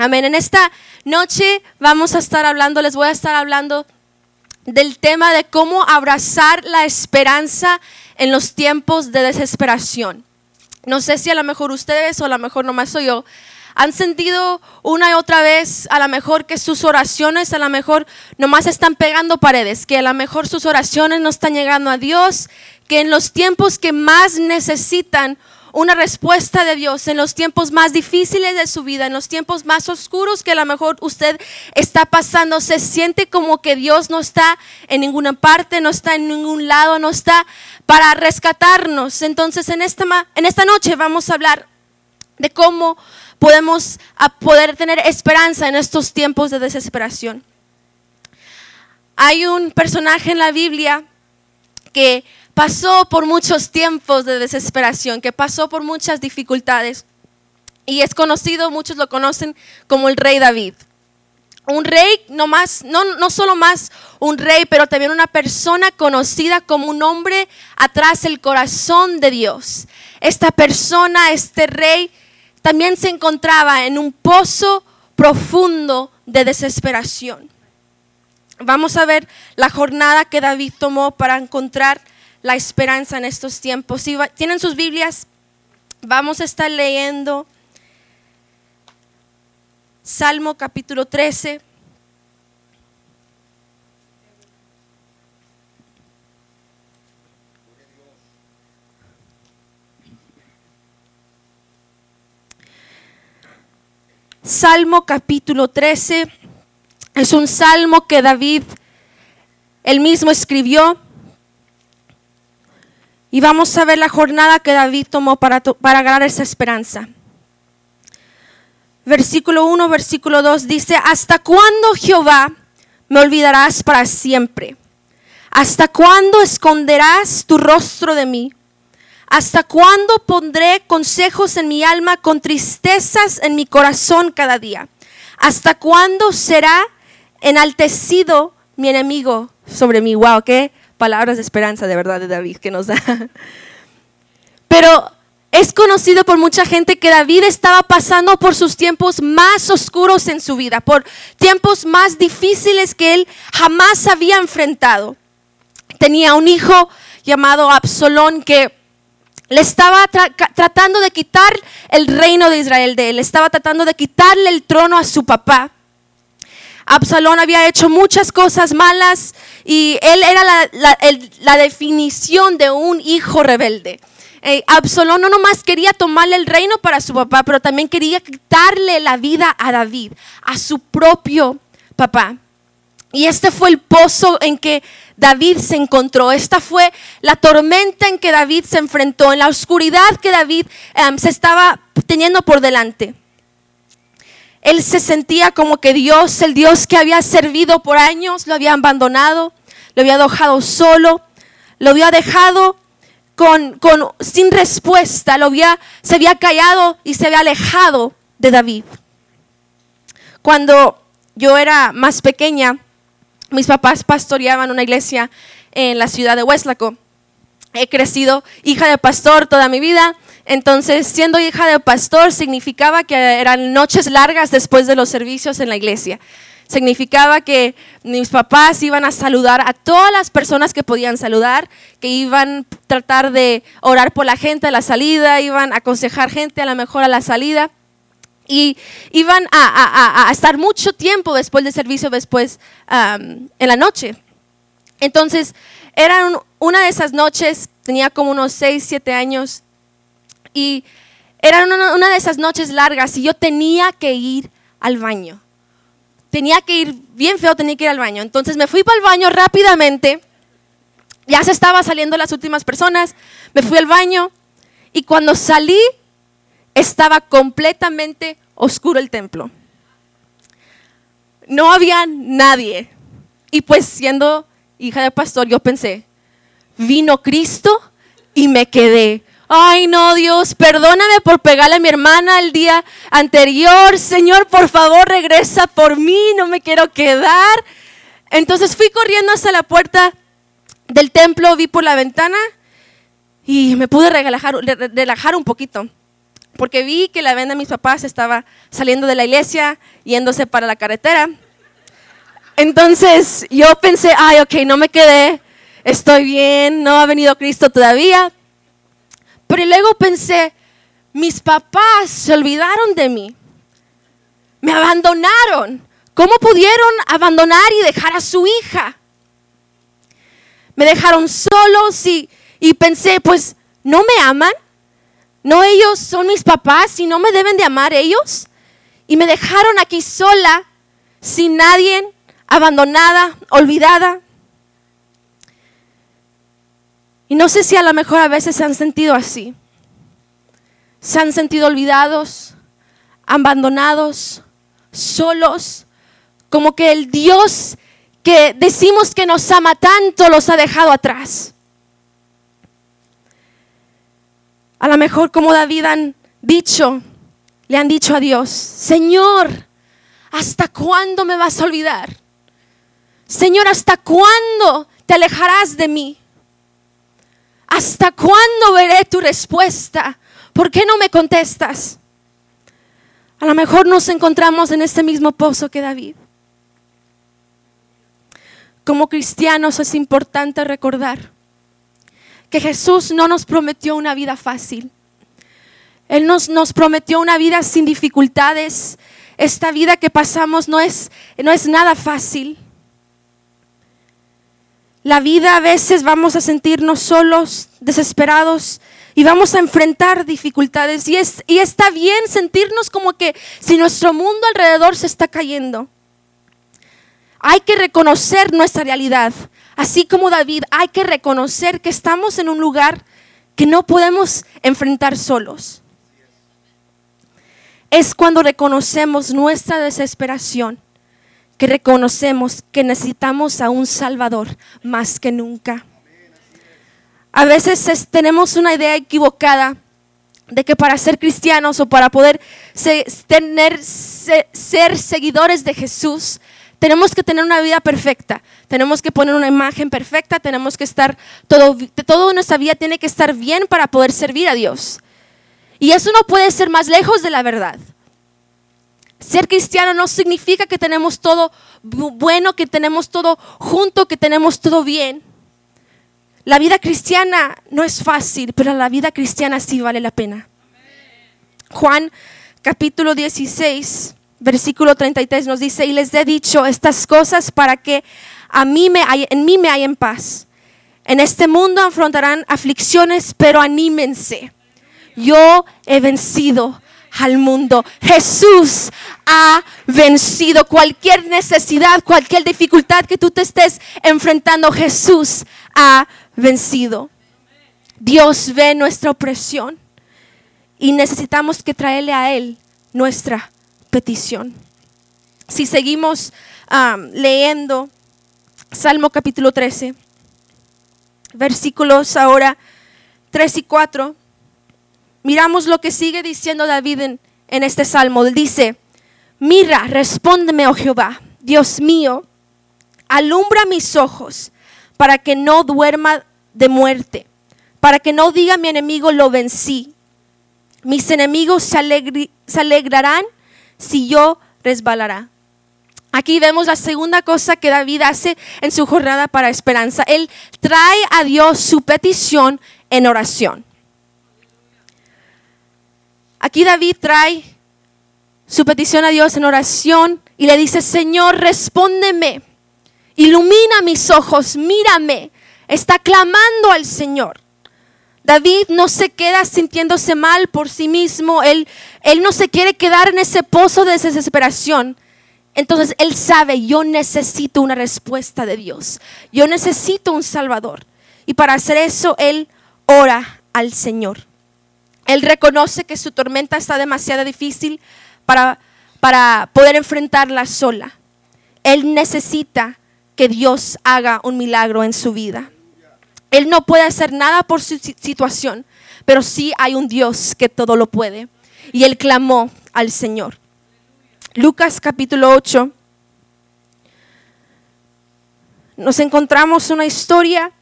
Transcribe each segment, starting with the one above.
Amén. En esta noche vamos a estar hablando, les voy a estar hablando del tema de cómo abrazar la esperanza en los tiempos de desesperación. No sé si a lo mejor ustedes o a lo mejor nomás soy yo, han sentido una y otra vez a lo mejor que sus oraciones a lo mejor nomás están pegando paredes, que a lo mejor sus oraciones no están llegando a Dios, que en los tiempos que más necesitan una respuesta de Dios en los tiempos más difíciles de su vida, en los tiempos más oscuros que a lo mejor usted está pasando, se siente como que Dios no está en ninguna parte, no está en ningún lado, no está para rescatarnos. Entonces en esta, en esta noche vamos a hablar de cómo podemos poder tener esperanza en estos tiempos de desesperación. Hay un personaje en la Biblia que pasó por muchos tiempos de desesperación, que pasó por muchas dificultades. Y es conocido, muchos lo conocen como el rey David. Un rey, no, más, no, no solo más un rey, pero también una persona conocida como un hombre atrás del corazón de Dios. Esta persona, este rey, también se encontraba en un pozo profundo de desesperación. Vamos a ver la jornada que David tomó para encontrar la esperanza en estos tiempos. Tienen sus Biblias, vamos a estar leyendo Salmo capítulo 13. Salmo capítulo 13 es un salmo que David él mismo escribió y vamos a ver la jornada que David tomó para, para ganar esa esperanza. Versículo 1, versículo 2 dice, ¿hasta cuándo Jehová me olvidarás para siempre? ¿Hasta cuándo esconderás tu rostro de mí? ¿Hasta cuándo pondré consejos en mi alma con tristezas en mi corazón cada día? ¿Hasta cuándo será enaltecido mi enemigo sobre mí? Wow, qué palabras de esperanza de verdad de David que nos da. Pero es conocido por mucha gente que David estaba pasando por sus tiempos más oscuros en su vida, por tiempos más difíciles que él jamás había enfrentado. Tenía un hijo llamado Absalón que le estaba tratando de quitar el reino de Israel de él, estaba tratando de quitarle el trono a su papá. Absalón había hecho muchas cosas malas y él era la, definición de un hijo rebelde. Eh, Absalón no nomás quería tomarle el reino para su papá, pero también quería quitarle la vida a David, a su propio papá. Y este fue el pozo en que David se encontró. Esta fue la tormenta en que David se enfrentó, en la oscuridad que David em, se estaba teniendo por delante. Él se sentía como que Dios, el Dios que había servido por años, lo había abandonado, lo había dejado solo, lo había dejado sin respuesta, lo había, se había callado y se había alejado de David. Cuando yo era más pequeña, mis papás pastoreaban una iglesia en la ciudad de Hueslaco. He crecido hija de pastor toda mi vida entonces, siendo hija de pastor significaba que eran noches largas después de los servicios en la iglesia. Significaba que mis papás iban a saludar a todas las personas que podían saludar, que iban a tratar de orar por la gente a la salida, iban a aconsejar gente a la mejor a la salida y iban a, estar mucho tiempo después del servicio, después en la noche. Entonces, era una de esas noches, tenía como unos 6, 7 años, y era una, de esas noches largas y yo tenía que ir al baño. Tenía que ir, bien feo, tenía que ir al baño. Entonces me fui para el baño rápidamente. Ya se estaba saliendo las últimas personas. Me fui al baño y cuando salí estaba completamente oscuro el templo. No había nadie. Y pues siendo hija de pastor, yo pensé, vino Cristo y me quedé Ay, no, Dios, perdóname por pegarle a mi hermana el día anterior. Señor, por favor, regresa por mí, no me quiero quedar. Entonces fui corriendo hasta la puerta del templo, vi por la ventana y me pude relajar, un poquito. porque vi que la venda de mis papás estaba saliendo de la iglesia, yéndose para la carretera. Entonces yo pensé, ay, ok, no me quedé, estoy bien, no ha venido Cristo todavía. Pero luego pensé, mis papás se olvidaron de mí, me abandonaron. ¿Cómo pudieron abandonar y dejar a su hija? Me dejaron solos y, y pensé, pues, ¿no me aman? ¿No ellos son mis papás y no me deben de amar ellos? Y me dejaron aquí sola, sin nadie, abandonada, olvidada. Y no sé si a lo mejor a veces se han sentido así. Se han sentido olvidados, abandonados, solos, como que el Dios que decimos que nos ama tanto los ha dejado atrás. A lo mejor como David han dicho, le han dicho a Dios, Señor, ¿hasta cuándo me vas a olvidar? Señor, ¿hasta cuándo te alejarás de mí? ¿Hasta cuándo veré tu respuesta? ¿Por qué no me contestas? A lo mejor nos encontramos en este mismo pozo que David. Como cristianos es importante recordar que Jesús no nos prometió una vida fácil. Él nos, nos prometió una vida sin dificultades. Esta vida que pasamos no es, no es nada fácil. La vida a veces vamos a sentirnos solos, desesperados y vamos a enfrentar dificultades. Y, es, y está bien sentirnos como que si nuestro mundo alrededor se está cayendo. Hay que reconocer nuestra realidad. Así como David, hay que reconocer que estamos en un lugar que no podemos enfrentar solos. Es cuando reconocemos nuestra desesperación que reconocemos que necesitamos a un Salvador más que nunca. A veces tenemos una idea equivocada de que para ser cristianos o para poder tener, ser seguidores de Jesús, tenemos que tener una vida perfecta, tenemos que poner una imagen perfecta, tenemos que estar, todo, todo nuestra vida tiene que estar bien para poder servir a Dios. Y eso no puede ser más lejos de la verdad. Ser cristiano no significa que tenemos todo bueno, que tenemos todo junto, que tenemos todo bien. La vida cristiana no es fácil, pero la vida cristiana sí vale la pena. Juan capítulo 16, versículo 33 nos dice, y les he dicho estas cosas para que a mí me en mí me en paz. En este mundo afrontarán aflicciones, pero anímense. Yo he vencido al mundo. Jesús ha vencido cualquier necesidad, cualquier dificultad que tú te estés enfrentando. Jesús ha vencido. Dios ve nuestra opresión y necesitamos que traerle a Él nuestra petición. Si seguimos leyendo Salmo capítulo 13, versículos ahora 3 y 4 miramos lo que sigue diciendo David en, este salmo. dice, mira, respóndeme, oh Jehová, Dios mío, alumbra mis ojos para que no duerma de muerte, para que no diga mi enemigo lo vencí. Mis enemigos se, se alegrarán si yo resbalará. Aquí vemos la segunda cosa que David hace en su jornada para esperanza. Él trae a Dios su petición en oración. Aquí David trae su petición a Dios en oración y le dice, Señor, respóndeme, ilumina mis ojos, mírame. Está clamando al Señor. David no se queda sintiéndose mal por sí mismo, él, él no se quiere quedar en ese pozo de desesperación. Entonces él sabe, yo necesito una respuesta de Dios, yo necesito un Salvador. Y para hacer eso, él ora al Señor. Él reconoce que su tormenta está demasiado difícil para, para poder enfrentarla sola. Él necesita que Dios haga un milagro en su vida. Él no puede hacer nada por su situación, pero sí hay un Dios que todo lo puede. Y él clamó al Señor. Lucas capítulo 8. Nos encontramos una historia.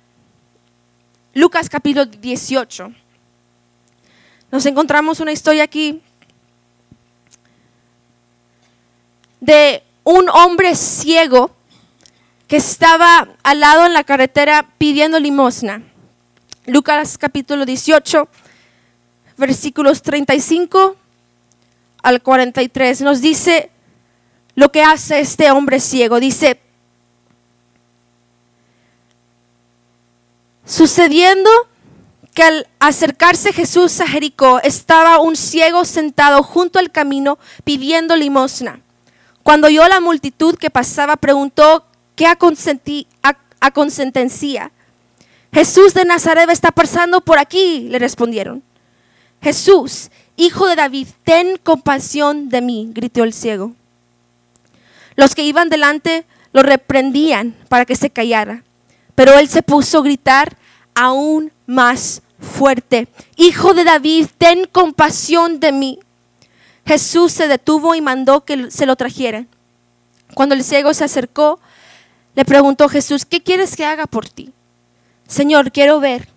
Lucas capítulo 18 nos encontramos una historia aquí de un hombre ciego que estaba al lado en la carretera pidiendo limosna. Lucas capítulo 18, versículos 35 al 43 nos dice lo que hace este hombre ciego. Dice, sucediendo que al acercarse Jesús a Jericó estaba un ciego sentado junto al camino pidiendo limosna. Cuando oyó la multitud que pasaba, preguntó qué aconsentencia. Jesús de Nazaret está pasando por aquí, le respondieron. Jesús, hijo de David, ten compasión de mí, gritó el ciego. Los que iban delante lo reprendían para que se callara, pero él se puso a gritar aún más fuerte, Hijo de David, ten compasión de mí. Jesús se detuvo y mandó que se lo trajeran. Cuando el ciego se acercó, le preguntó Jesús, ¿qué quieres que haga por ti? Señor, quiero ver.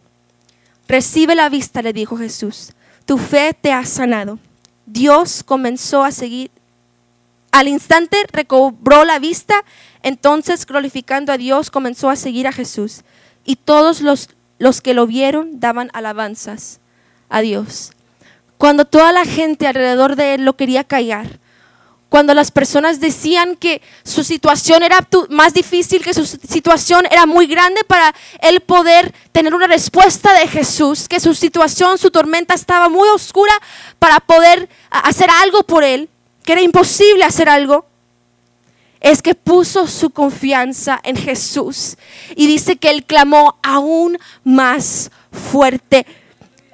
Recibe la vista, le dijo Jesús. Tu fe te ha sanado. Dios comenzó a seguir. Al instante recobró la vista, entonces glorificando a Dios comenzó a seguir a Jesús. Y todos los, los que lo vieron daban alabanzas a Dios. Cuando toda la gente alrededor de él lo quería callar, cuando las personas decían que su situación era más difícil, que su situación era muy grande para él poder tener una respuesta de Jesús, que su situación, su tormenta estaba muy oscura para poder hacer algo por él, que era imposible hacer algo, es que puso su confianza en Jesús y dice que él clamó aún más fuerte.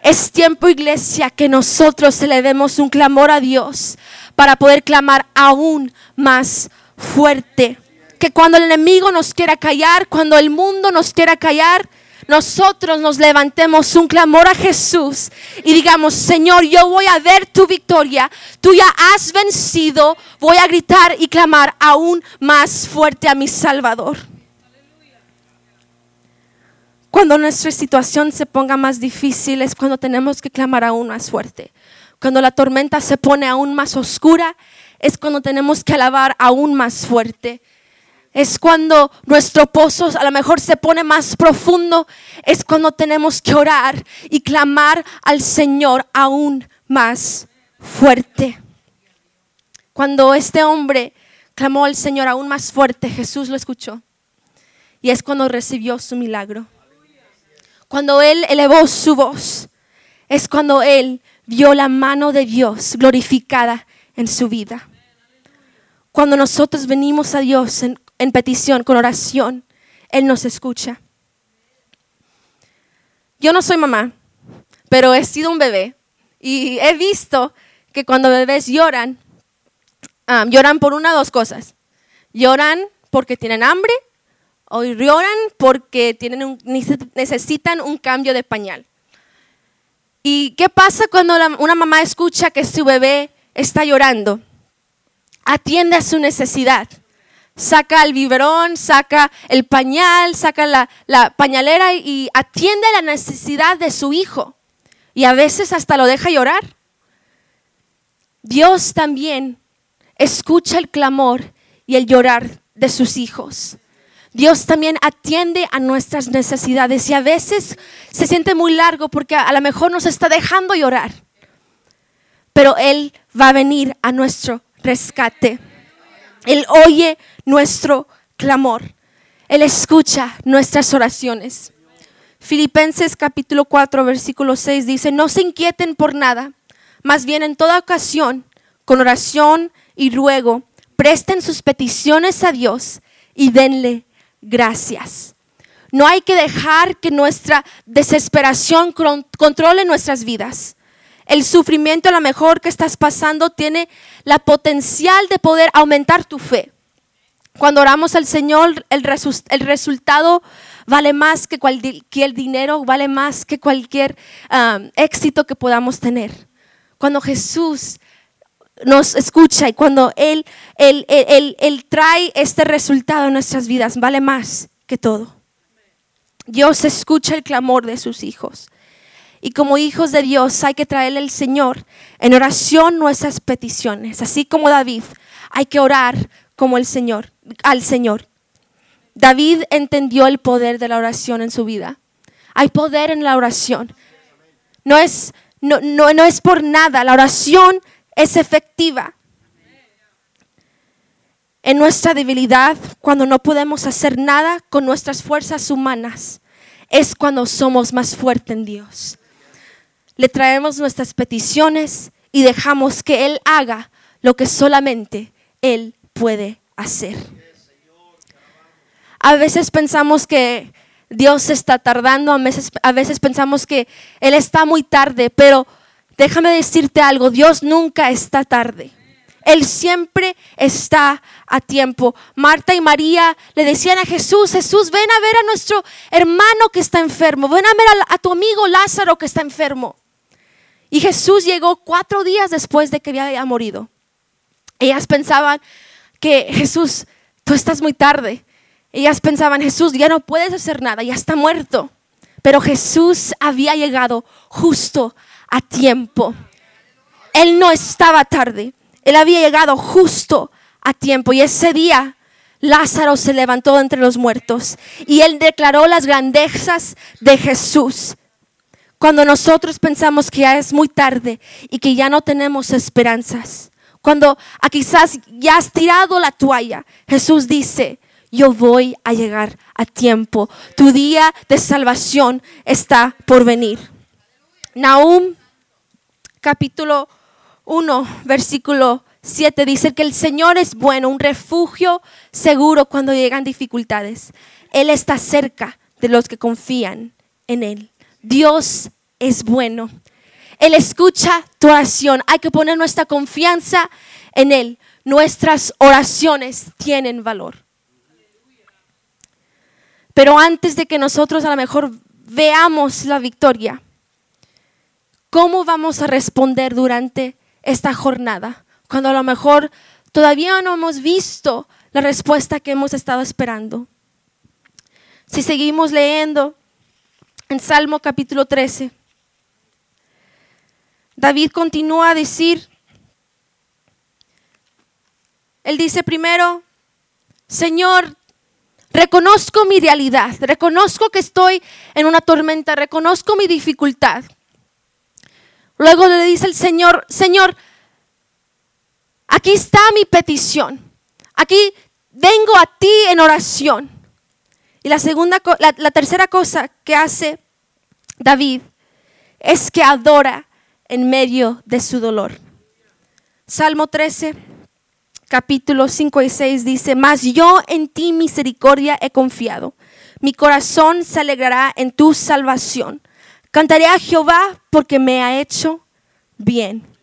Es tiempo, iglesia, que nosotros le demos un clamor a Dios para poder clamar aún más fuerte. Que cuando el enemigo nos quiera callar, cuando el mundo nos quiera callar, nosotros nos levantemos un clamor a Jesús y digamos, Señor, yo voy a ver tu victoria, tú ya has vencido, voy a gritar y clamar aún más fuerte a mi Salvador. Cuando nuestra situación se ponga más difícil es cuando tenemos que clamar aún más fuerte. Cuando la tormenta se pone aún más oscura es cuando tenemos que alabar aún más fuerte. Es cuando nuestro pozo a lo mejor se pone más profundo. Es cuando tenemos que orar y clamar al Señor aún más fuerte. Cuando este hombre clamó al Señor aún más fuerte, Jesús lo escuchó. Y es cuando recibió su milagro. Cuando Él elevó su voz, es cuando Él vio la mano de Dios glorificada en su vida. Cuando nosotros venimos a Dios en, petición, con oración, Él nos escucha. Yo no soy mamá, pero he sido un bebé y he visto que cuando bebés lloran, lloran por una o dos cosas. Lloran porque tienen hambre o lloran porque tienen necesitan un cambio de pañal. ¿Y qué pasa cuando una mamá escucha que su bebé está llorando? Atiende a su necesidad. Saca el biberón, saca el pañal, saca la, pañalera y atiende a la necesidad de su hijo. Y a veces hasta lo deja llorar. Dios también escucha el clamor y el llorar de sus hijos. Dios también atiende a nuestras necesidades y a veces se siente muy largo porque a lo mejor nos está dejando llorar. Pero Él va a venir a nuestro rescate. Él oye nuestro clamor. Él escucha nuestras oraciones. Filipenses capítulo 4, versículo 6 dice, no se inquieten por nada, más bien en toda ocasión, con oración y ruego, presten sus peticiones a Dios y denle gracias. No hay que dejar que nuestra desesperación controle nuestras vidas. El sufrimiento a lo mejor que estás pasando tiene la potencial de poder aumentar tu fe. Cuando oramos al Señor, el, resultado vale más que cualquier dinero, vale más que cualquier éxito que podamos tener. Cuando Jesús nos escucha y cuando él, trae este resultado en nuestras vidas, vale más que todo. Dios escucha el clamor de sus hijos. Y como hijos de Dios hay que traerle al Señor en oración nuestras peticiones, así como David, hay que orar como el Señor, al Señor. David entendió el poder de la oración en su vida. Hay poder en la oración. No es, no, no, no es por nada, la oración es efectiva. En nuestra debilidad, cuando no podemos hacer nada con nuestras fuerzas humanas, es cuando somos más fuertes en Dios. Le traemos nuestras peticiones y dejamos que Él haga lo que solamente Él puede hacer. A veces pensamos que Dios está tardando, a veces, a veces pensamos que Él está muy tarde, pero déjame decirte algo, Dios nunca está tarde. Él siempre está a tiempo. Marta y María le decían a Jesús, Jesús, ven a ver a nuestro hermano que está enfermo, ven a ver a, a tu amigo Lázaro que está enfermo. Y Jesús llegó cuatro días después de que había morido. Ellas pensaban que Jesús, tú estás muy tarde. Ellas pensaban, Jesús, ya no puedes hacer nada, ya está muerto. Pero Jesús había llegado justo a tiempo. Él no estaba tarde, él había llegado justo a tiempo. Y ese día Lázaro se levantó entre los muertos y él declaró las grandezas de Jesús. Cuando nosotros pensamos que ya es muy tarde y que ya no tenemos esperanzas, cuando a quizás ya has tirado la toalla, Jesús dice, yo voy a llegar a tiempo. Tu día de salvación está por venir. Nahum capítulo 1, versículo 7 dice que el Señor es bueno, un refugio seguro cuando llegan dificultades. Él está cerca de los que confían en Él. Dios es bueno. Él escucha tu oración. Hay que poner nuestra confianza en Él. Nuestras oraciones tienen valor. Pero antes de que nosotros a lo mejor veamos la victoria, ¿cómo vamos a responder durante esta jornada? Cuando a lo mejor todavía no hemos visto la respuesta que hemos estado esperando. Si seguimos leyendo en Salmo capítulo 13, David continúa a decir, él dice primero, Señor, Reconozco mi realidad, reconozco que estoy en una tormenta, reconozco mi dificultad. Luego le dice el Señor, Señor, aquí está mi petición, aquí vengo a ti en oración. Y la segunda, la, tercera cosa que hace David es que adora en medio de su dolor. Salmo 13 capítulo 5 y 6 dice, mas yo en ti misericordia he confiado. Mi corazón se alegrará en tu salvación. Cantaré a Jehová porque me ha hecho bien.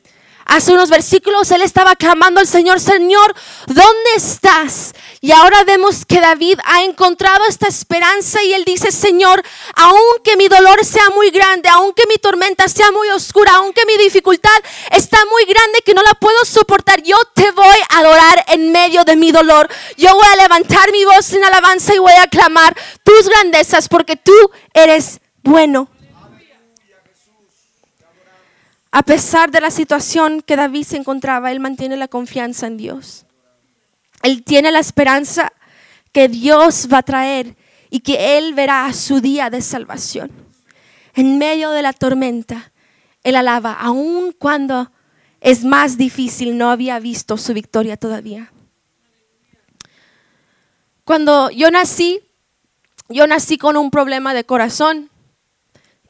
Hace unos versículos él estaba clamando al Señor, Señor, ¿dónde estás? Y ahora vemos que David ha encontrado esta esperanza y él dice, Señor, aunque mi dolor sea muy grande, aunque mi tormenta sea muy oscura, aunque mi dificultad está muy grande que no la puedo soportar, yo te voy a adorar en medio de mi dolor. Yo voy a levantar mi voz en alabanza y voy a clamar tus grandezas porque tú eres bueno. A pesar de la situación que David se encontraba, él mantiene la confianza en Dios. Él tiene la esperanza que Dios va a traer y que él verá su día de salvación. En medio de la tormenta, él alaba, aun cuando es más difícil, no había visto su victoria todavía. Cuando yo nací, yo nací con un problema de corazón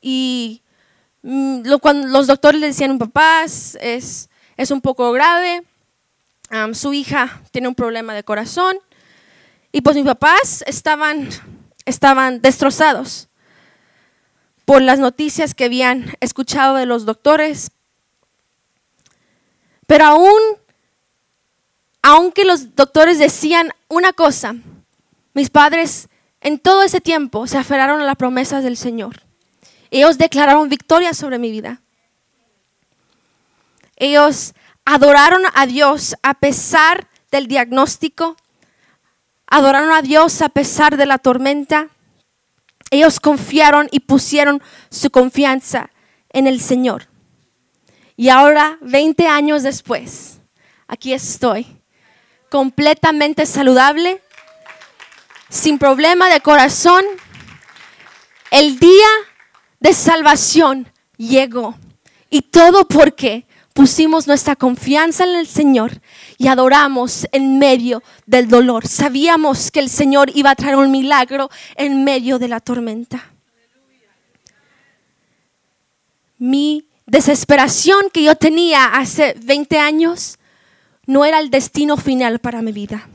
y Mm, cuando los doctores le decían, papá, es, es un poco grave, su hija tiene un problema de corazón. Y pues mis papás estaban, estaban destrozados por las noticias que habían escuchado de los doctores. Pero aún, aunque los doctores decían una cosa, mis padres en todo ese tiempo se aferraron a las promesas del Señor. Ellos declararon victoria sobre mi vida. Ellos adoraron a Dios a pesar del diagnóstico. Adoraron a Dios a pesar de la tormenta. Ellos confiaron y pusieron su confianza en el Señor. Y ahora, 20 años después, aquí estoy, completamente saludable, sin problema de corazón. El día de salvación llegó. Y todo porque pusimos nuestra confianza en el Señor y adoramos en medio del dolor. Sabíamos que el Señor iba a traer un milagro en medio de la tormenta. Mi desesperación que yo tenía hace 20 años no era el destino final para mi vida.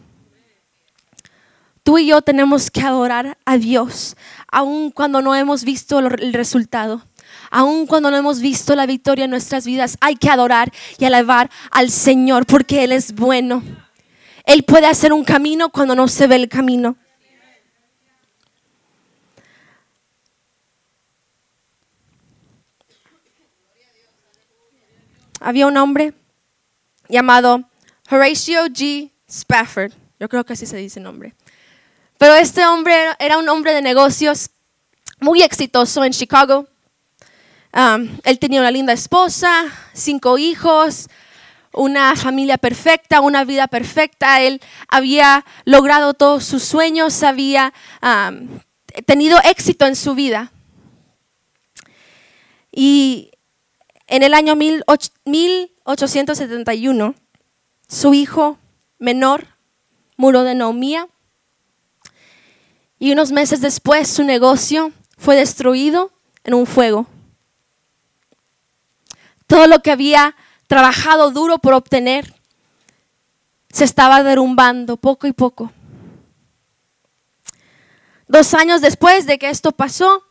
Tú y yo tenemos que adorar a Dios, aun cuando no hemos visto el resultado. Aun cuando no hemos visto la victoria en nuestras vidas, hay que adorar y alabar al Señor porque Él es bueno. Él puede hacer un camino cuando no se ve el camino. Había un hombre llamado Horatio G. Spafford. Yo creo que así se dice el nombre. Pero este hombre era un hombre de negocios muy exitoso en Chicago. Um, él tenía una linda esposa, cinco hijos, una familia perfecta, una vida perfecta. Él había logrado todos sus sueños, había um, tenido éxito en su vida. Y en el año 1871, su hijo menor murió de neumía y unos meses después su negocio fue destruido en un fuego. Todo lo que había trabajado duro por obtener se estaba derrumbando poco y poco. Dos años después de que esto pasó,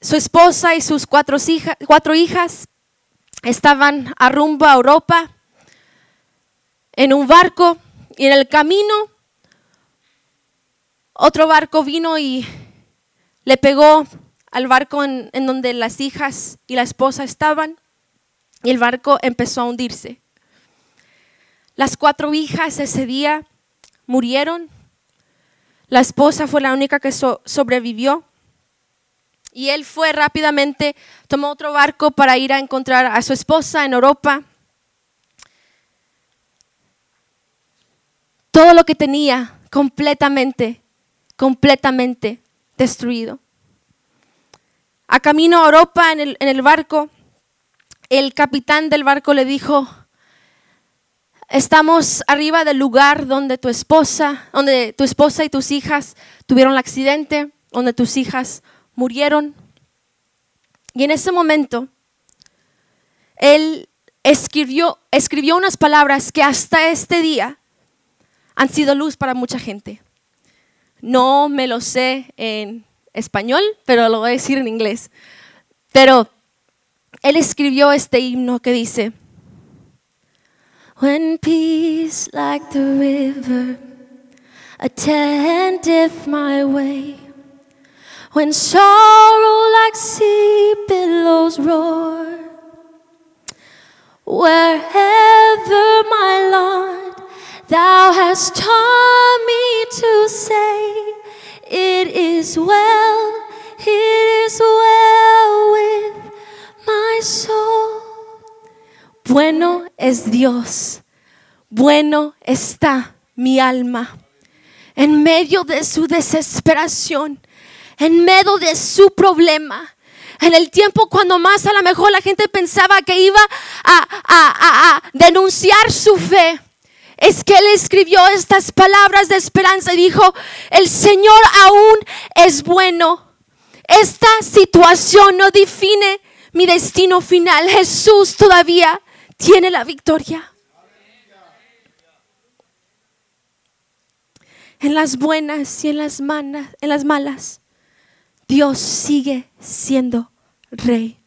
su esposa y sus cuatro, cuatro hijas estaban a rumbo a Europa en un barco y en el camino otro barco vino y le pegó al barco en, donde las hijas y la esposa estaban y el barco empezó a hundirse. Las cuatro hijas ese día murieron. La esposa fue la única que sobrevivió. Y él fue rápidamente, tomó otro barco para ir a encontrar a su esposa en Europa. Todo lo que tenía completamente, completamente destruido a camino a Europa en el, barco, el capitán del barco le dijo, estamos arriba del lugar donde tu esposa, donde tu esposa y tus hijas tuvieron el accidente, donde tus hijas murieron. Y en ese momento, él escribió, escribió unas palabras que hasta este día han sido luz para mucha gente. No me lo sé en español, pero lo voy a decir en inglés. Pero él escribió este himno que dice, When peace like the river attendeth my way, when sorrow like sea billows roar, wherever my Lord, thou hast taught me to say, It is well, it is well with my soul. Bueno es Dios, bueno está mi alma. En medio de su desesperación, en medio de su problema, en el tiempo cuando más a lo mejor la gente pensaba que iba a, denunciar su fe, es que él escribió estas palabras de esperanza y dijo, el Señor aún es bueno. Esta situación no define mi destino final. Jesús todavía tiene la victoria. En las buenas y en las, en las malas, Dios sigue siendo rey.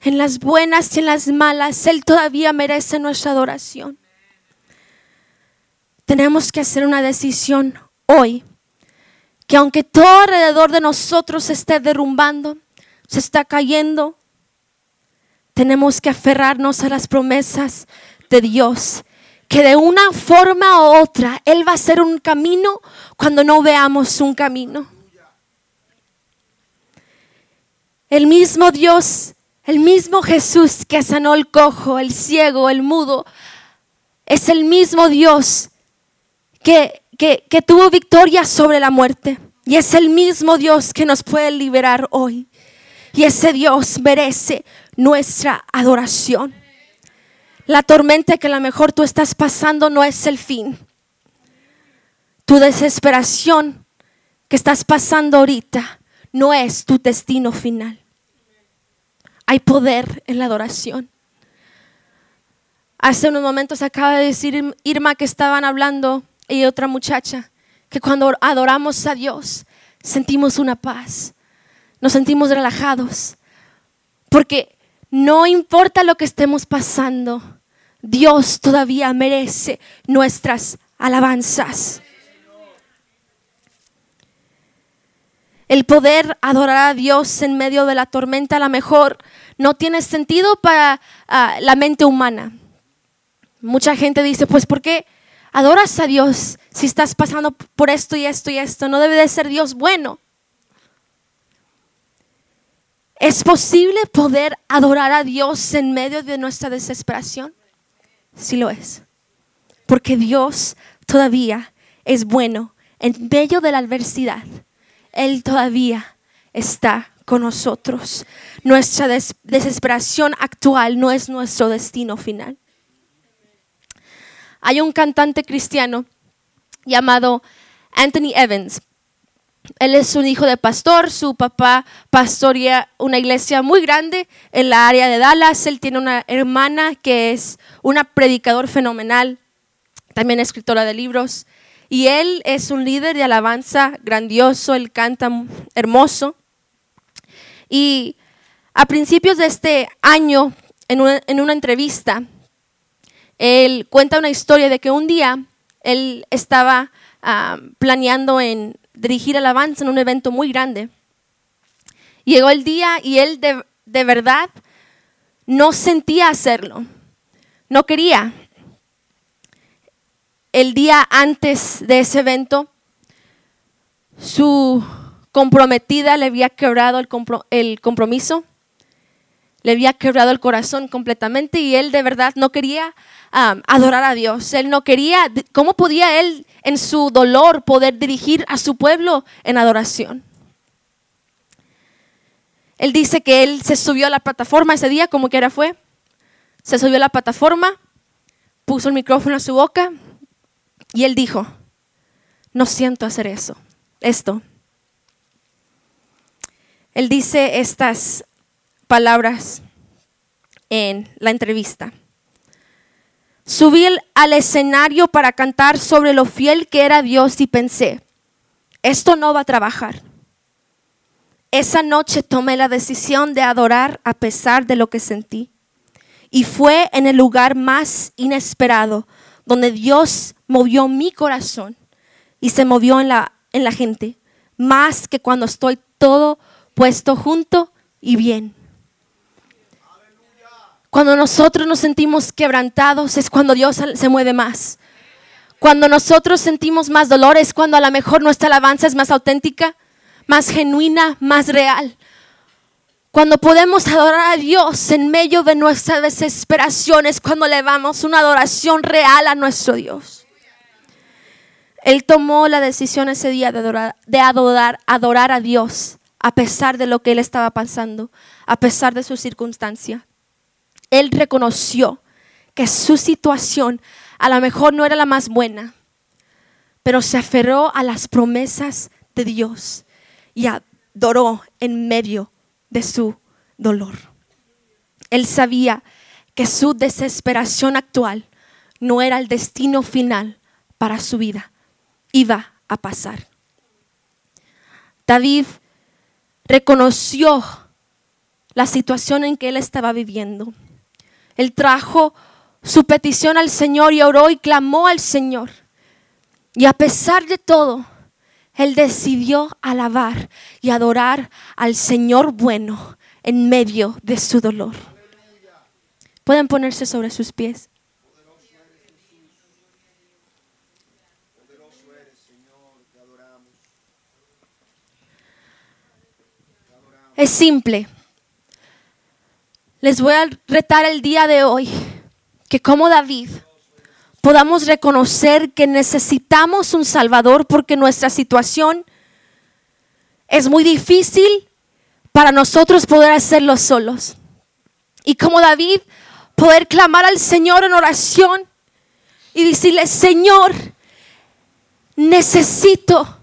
En las buenas y en las malas, Él todavía merece nuestra adoración tenemos que hacer una decisión hoy, que aunque todo alrededor de nosotros se esté derrumbando, se está cayendo, tenemos que aferrarnos a las promesas de Dios, que de una forma u otra Él va a ser un camino cuando no veamos un camino. El mismo Dios, el mismo Jesús que sanó el cojo, el ciego, el mudo, es el mismo Dios que, tuvo victoria sobre la muerte. Y es el mismo Dios que nos puede liberar hoy. Y ese Dios merece nuestra adoración. La tormenta que a lo mejor tú estás pasando no es el fin. Tu desesperación que estás pasando ahorita no es tu destino final. Hay poder en la adoración. Hace unos momentos acaba de decir Irma que estaban hablando y otra muchacha que cuando adoramos a Dios sentimos una paz, nos sentimos relajados, porque no importa lo que estemos pasando, Dios todavía merece nuestras alabanzas. El poder adorar a Dios en medio de la tormenta a lo mejor no tiene sentido para ah, la mente humana. Mucha gente dice, pues ¿por qué adoras a Dios si estás pasando por esto y esto y esto? No debe de ser Dios bueno. ¿Es posible poder adorar a Dios en medio de nuestra desesperación? Sí lo es. Porque Dios todavía es bueno en medio de la adversidad. Él todavía está con nosotros. Nuestra desesperación actual no es nuestro destino final. Hay un cantante cristiano llamado Anthony Evans. Él es un hijo de pastor, su papá pastorea una iglesia muy grande en la área de Dallas. Él tiene una hermana que es una predicador fenomenal, también escritora de libros. Y él es un líder de alabanza grandioso, él canta hermoso. Y a principios de este año, en una, en una entrevista, él cuenta una historia de que un día él estaba ah, planeando en dirigir alabanza en un evento muy grande. Llegó el día y él de, de verdad no sentía hacerlo, no quería. El día antes de ese evento, su comprometida le había quebrado el compromiso, le había quebrado el corazón completamente y él de verdad no quería adorar a Dios. Él no quería, ¿cómo podía él en su dolor poder dirigir a su pueblo en adoración? Él dice que él se subió a la plataforma ese día, como que era fue. Se subió a la plataforma, puso el micrófono a su boca y él dijo, no siento hacer eso, esto. Él dice estas palabras en la entrevista. Subí al escenario para cantar sobre lo fiel que era Dios y pensé, esto no va a trabajar. Esa noche tomé la decisión de adorar a pesar de lo que sentí. Y fue en el lugar más inesperado donde Dios movió mi corazón y se movió en la, en la gente, más que cuando estoy todo puesto junto y bien. Cuando nosotros nos sentimos quebrantados es cuando Dios se mueve más. Cuando nosotros sentimos más dolor es cuando a lo mejor nuestra alabanza es más auténtica, más genuina, más real. Cuando podemos adorar a Dios en medio de nuestra desesperación es cuando le damos una adoración real a nuestro Dios. Él tomó la decisión ese día de adorar, de adorar, adorar a Dios a pesar de lo que él estaba pasando, a pesar de su circunstancia él reconoció que su situación a lo mejor no era la más buena, pero se aferró a las promesas de Dios y adoró en medio de su dolor. Él sabía que su desesperación actual no era el destino final para su vida, iba a pasar. David reconoció la situación en que él estaba viviendo él trajo su petición al Señor y oró y clamó al Señor. Y a pesar de todo, Él decidió alabar y adorar al Señor bueno en medio de su dolor. Pueden ponerse sobre sus pies. Es simple. Les voy a retar el día de hoy que como David podamos reconocer que necesitamos un Salvador porque nuestra situación es muy difícil para nosotros poder hacerlo solos. Y como David, poder clamar al Señor en oración y decirle, Señor, necesito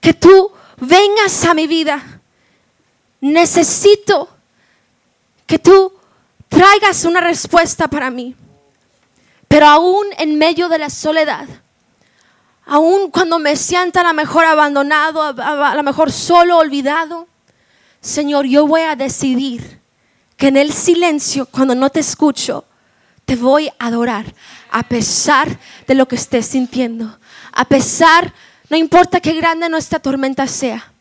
que tú vengas a mi vida. Necesito que tú traigas una respuesta para mí. Pero aún en medio de la soledad, aún cuando me sienta a lo mejor abandonado, a lo mejor solo, olvidado, Señor, yo voy a decidir que en el silencio, cuando no te escucho, te voy a adorar a pesar de lo que estés sintiendo. A pesar, no importa qué grande nuestra tormenta sea,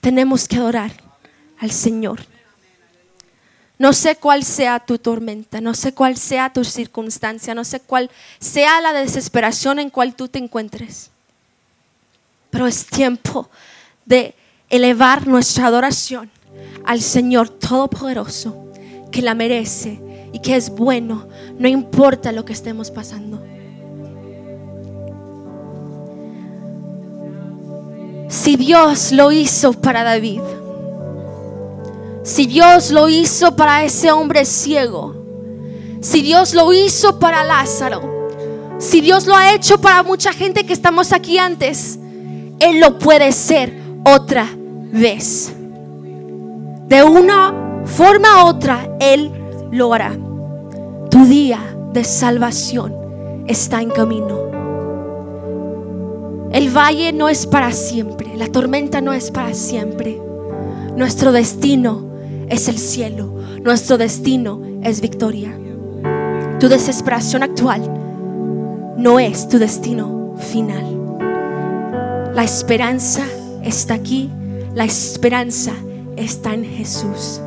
tenemos que adorar al Señor. No sé cuál sea tu tormenta, no sé cuál sea tu circunstancia, no sé cuál sea la desesperación en cual tú te encuentres. Pero es tiempo de elevar nuestra adoración al Señor Todopoderoso, que la merece y que es bueno, no importa lo que estemos pasando. Si Dios lo hizo para David, si Dios lo hizo para ese hombre ciego, si Dios lo hizo para Lázaro, si Dios lo ha hecho para mucha gente que estamos aquí antes, Él lo puede ser otra vez. De una forma u otra, Él lo hará. Tu día de salvación está en camino. El valle no es para siempre, la tormenta no es para siempre. Nuestro destino es el cielo. Nuestro destino es victoria. Tu desesperación actual no es tu destino final. La esperanza está aquí. La esperanza está en Jesús.